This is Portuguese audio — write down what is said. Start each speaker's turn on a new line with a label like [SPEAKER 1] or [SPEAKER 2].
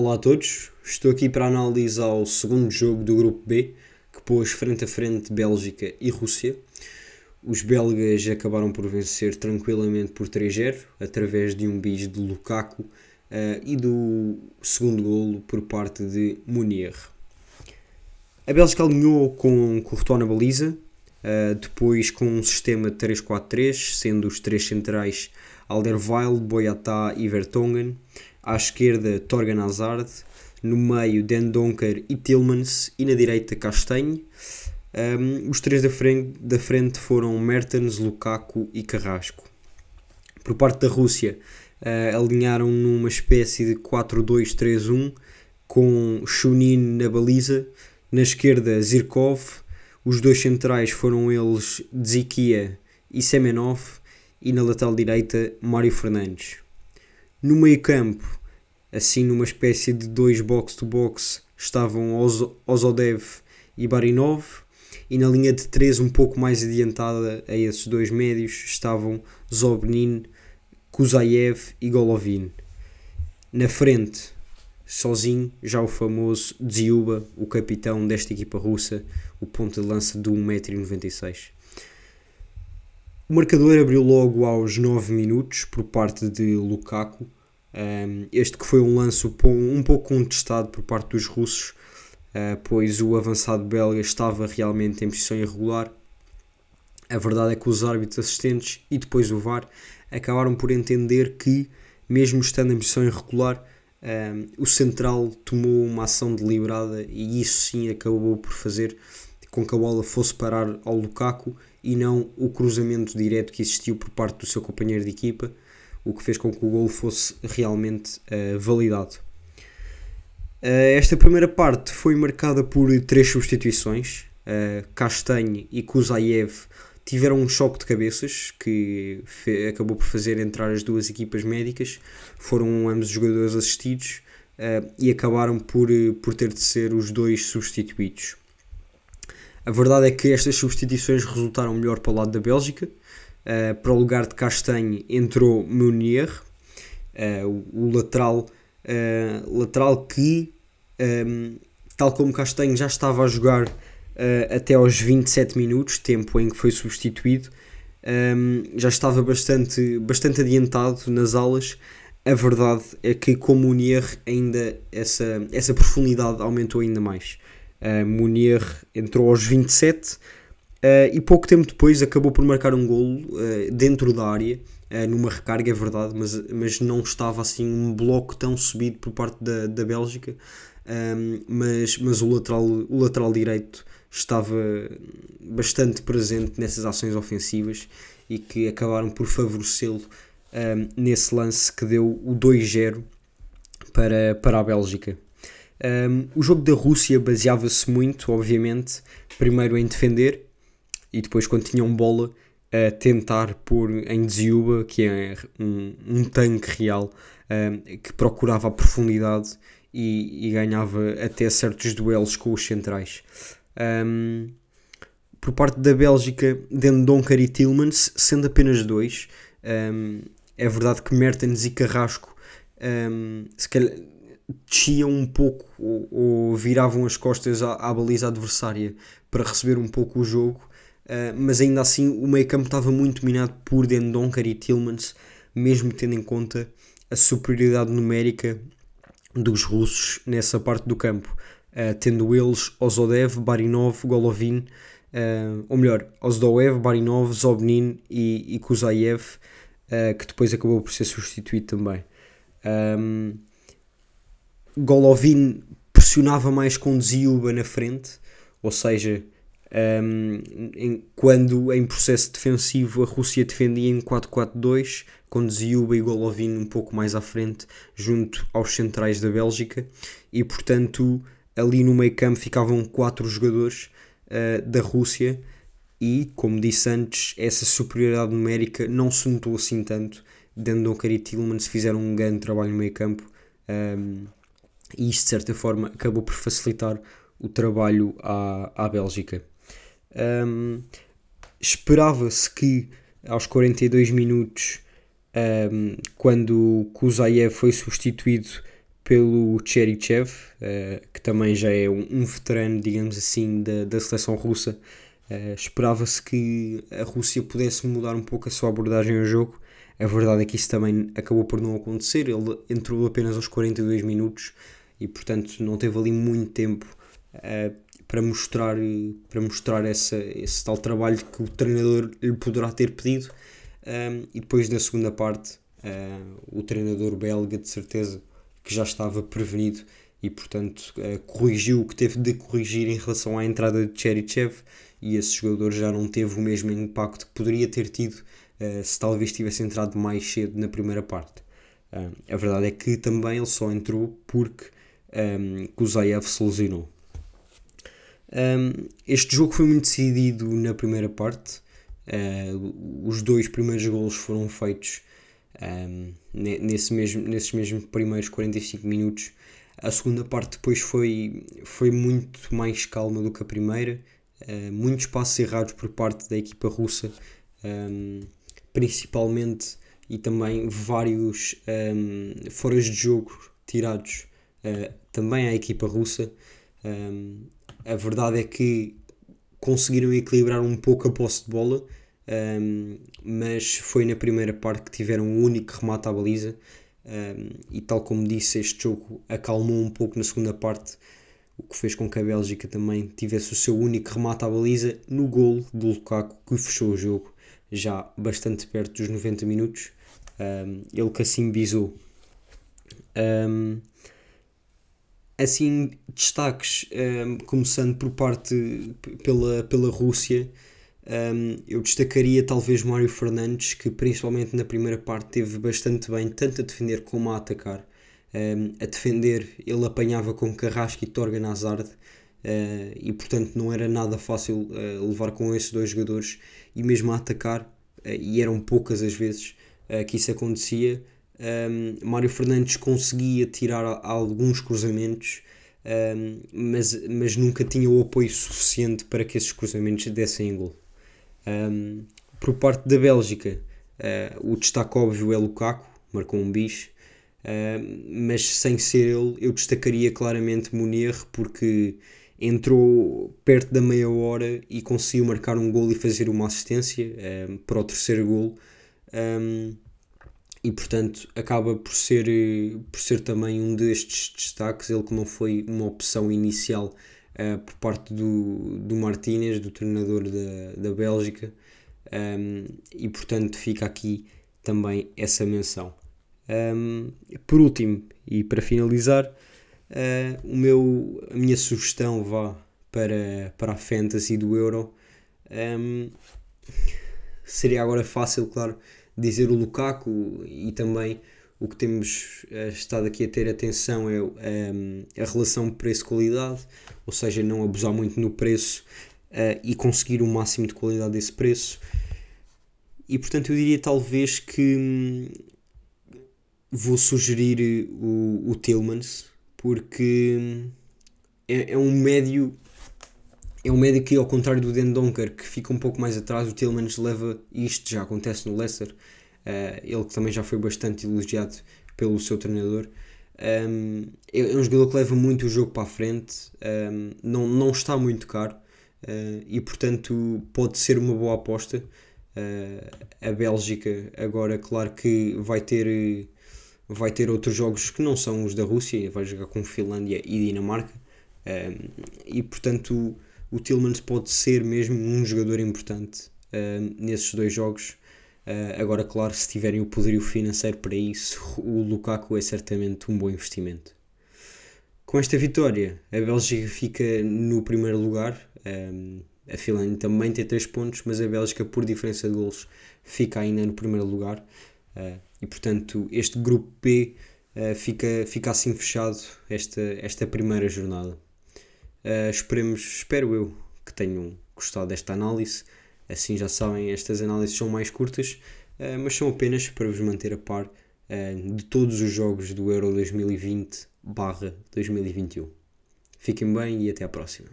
[SPEAKER 1] Olá a todos, estou aqui para analisar o segundo jogo do Grupo B, que pôs frente a frente Bélgica e Rússia. Os belgas acabaram por vencer tranquilamente por 3-0, através de um bis de Lukaku uh, e do segundo golo por parte de Munier. A Bélgica alinhou com Courtois na baliza, uh, depois com um sistema de 3-4-3, sendo os três centrais Alderweireld, Boyata e Vertonghen à esquerda Torgan Hazard, no meio Den Donker e Tillmans e na direita Castanho. Um, os três da frente, da frente foram Mertens, Lukaku e Carrasco. Por parte da Rússia, uh, alinharam numa espécie de 4-2-3-1 com Shunin na baliza, na esquerda Zirkov, os dois centrais foram eles Dzikia e Semenov e na lateral direita Mário Fernandes. No meio campo, assim numa espécie de dois box-to-box, estavam Ozodev e Barinov, e na linha de três um pouco mais adiantada a esses dois médios estavam Zobnin, Kuzayev e Golovin. Na frente, sozinho, já o famoso Dziuba, o capitão desta equipa russa, o ponto de lança de 1,96m. O marcador abriu logo aos 9 minutos por parte de Lukaku. Este que foi um lance um pouco contestado por parte dos russos, ah, pois o avançado belga estava realmente em posição irregular. A verdade é que os árbitros assistentes e depois o VAR acabaram por entender que, mesmo estando em posição irregular, o central tomou uma ação deliberada e isso sim acabou por fazer com que a bola fosse parar ao Lukaku e não o cruzamento direto que existiu por parte do seu companheiro de equipa, o que fez com que o gol fosse realmente uh, validado. Uh, esta primeira parte foi marcada por três substituições. Uh, Castanhe e Kuzayev tiveram um choque de cabeças que acabou por fazer entrar as duas equipas médicas. Foram ambos jogadores assistidos uh, e acabaram por, por ter de ser os dois substituídos. A verdade é que estas substituições resultaram melhor para o lado da Bélgica. Uh, para o lugar de Castanhe entrou Meunier, uh, o, o, lateral, uh, lateral que, um, ehm, tal como Castanhe, já estava a jogar até aos 27 minutos, tempo em que foi substituído. Um, ehm, já estava bastante, bastante adiantado nas alas. A verdade é que com Meunier ainda essa, essa profundidade aumentou ainda mais. Uh, Munier entrou aos 27 uh, e pouco tempo depois acabou por marcar um golo uh, dentro da área, numa recarga, é verdade, mas, mas não estava assim um bloco tão subido por parte da, da Bélgica. Um, mas, mas o, lateral, o lateral direito estava bastante presente nessas ações ofensivas e que acabaram por favorecê-lo um, nesse lance que deu o 2-0 para, para a Bélgica. Um, o jogo da Rússia baseava-se muito, obviamente, primeiro em defender e depois, quando tinham bola, a tentar pôr em Dziuba, que é um, um tanque real um, que procurava a profundidade e, e, ganhava até certos duelos com os centrais. Um, por parte da Bélgica, Dendonker e Tillmans, sendo apenas dois, é verdade que Mertens e Carrasco se calhar desciam um pouco ou, ou viravam as costas à, à, baliza adversária para receber um pouco o jogo, uh, mas ainda assim o meio campo estava muito dominado por Dendonker e Tillmans, mesmo tendo em conta a superioridade numérica dos russos nessa parte do campo, uh, tendo eles Ozodev, Barinov, Golovin, uh, ou melhor, Ozdoev, Barinov, Zobnin e, e Kuzayev, que depois acabou por ser substituído também. Um, Golovin pressionava mais com Dziuba na frente, ou seja, um, em, quando em processo defensivo a Rússia defendia em 4-4-2, com Dziuba e Golovin um pouco mais à frente, junto aos centrais da Bélgica, e portanto ali no meio campo ficavam quatro jogadores uh, da Rússia, e como disse antes, essa superioridade numérica não se notou assim tanto. Dendonker e Tillmans fizeram um grande trabalho no meio campo. Um, e isto de certa forma acabou por facilitar o trabalho à, à Bélgica. Um, Esperava-se que aos 42 minutos, um, quando Kuzayev foi substituído pelo Cherichev, uh, que também já é um, um, veterano, digamos assim, da, da seleção russa. Uh, Esperava-se que a Rússia pudesse mudar um pouco a sua abordagem ao jogo. A verdade é que isso também acabou por não acontecer. Ele entrou apenas aos 42 minutos e, portanto, não teve ali muito tempo uh, para mostrar, para mostrar essa, esse tal trabalho que o treinador lhe poderá ter pedido. Um, e depois, na segunda parte, o treinador belga, de certeza, que já estava prevenido e, portanto, uh, corrigiu o que teve de corrigir em relação à entrada de Cherichev e esse jogador já não teve o mesmo impacto que poderia ter tido uh, se talvez tivesse entrado mais cedo na primeira parte. Uh, a verdade é que também ele só entrou porque um, Kuzaev se lesionou. Um, este jogo foi muito decidido na primeira parte. Uh, os dois primeiros golos foram feitos um, nesse mesmo, nesses mesmos primeiros 45 minutos. A segunda parte depois foi, foi muito mais calma do que a primeira, uh, muitos passos errados por parte da equipa russa, um, principalmente, e também vários um, foras de jogo tirados uh, também à equipa russa. Um, a verdade é que conseguiram equilibrar um pouco a posse de bola, um, mas foi na primeira parte que tiveram o um único remate à baliza. Um, e tal como disse, este jogo acalmou um pouco na segunda parte, o que fez com que a Bélgica também tivesse o seu único remate à baliza no gol do Lukaku, que fechou o jogo já bastante perto dos 90 minutos. ele que assim bisou. Assim, destaques, começando por parte pela, pela Rússia. Um, eu destacaria talvez Mário Fernandes, que principalmente na primeira parte teve bastante bem, tanto a defender como a atacar. Um, a defender, ele apanhava com Carrasco e Torgan Hazard, uh, e portanto não era nada fácil uh, levar com esses dois jogadores, e mesmo a atacar, uh, e eram poucas as vezes que isso acontecia. Um, Mário Fernandes conseguia tirar alguns cruzamentos, mas, mas nunca tinha o apoio suficiente para que esses cruzamentos dessem gol. Um, por parte da Bélgica, uh, o destaque óbvio é Lukaku, marcou um bicho, mas sem ser ele, eu destacaria claramente Munier porque entrou perto da meia hora e conseguiu marcar um gol e fazer uma assistência para o terceiro gol. Um, e portanto acaba por ser, por ser também um destes destaques, ele que não foi uma opção inicial uh, por parte do, do Martínez, do treinador da, da Bélgica, um, e portanto fica aqui também essa menção. Um, por último, e para finalizar, uh, o meu, a minha sugestão vá para, para a Fantasy do Euro. Um, seria agora fácil, claro, dizer o Lukaku e também o que temos uh, estado aqui a ter atenção é um, a relação preço-qualidade, ou seja, não abusar muito no preço uh, e conseguir o máximo de qualidade desse preço. E portanto, eu diria talvez que hum, vou sugerir o, o Tillmans, porque hum, é, é, um médio. É um médio que, ao contrário do Den Donker, que fica um pouco mais atrás, o Tillmans leva. Isto já acontece no Leicester Uh, ele que também já foi bastante elogiado pelo seu treinador. Um, é, é um jogador que leva muito o jogo para a frente, um, não, não está muito caro uh, e, portanto, pode ser uma boa aposta. Uh, a Bélgica, agora, claro que vai ter, vai ter outros jogos que não são os da Rússia, vai jogar com Finlândia e Dinamarca, um, e, portanto, o Tillmans pode ser mesmo um jogador importante nesses dois jogos Uh, agora, claro, se tiverem o poderio financeiro para isso, o Lukaku é certamente um bom investimento. Com esta vitória, a Bélgica fica no primeiro lugar. Um, a Finlândia também tem 3 pontos, mas a Bélgica, por diferença de golos, fica ainda no primeiro lugar. Uh, e portanto, este grupo B uh, fica, fica assim fechado esta, esta primeira jornada. Esperemos, espero eu, que tenham gostado desta análise. Assim já sabem, estas análises são mais curtas, eh, mas são apenas para vos manter a par eh, de todos os jogos do Euro 2020-2021. Fiquem bem e até à próxima.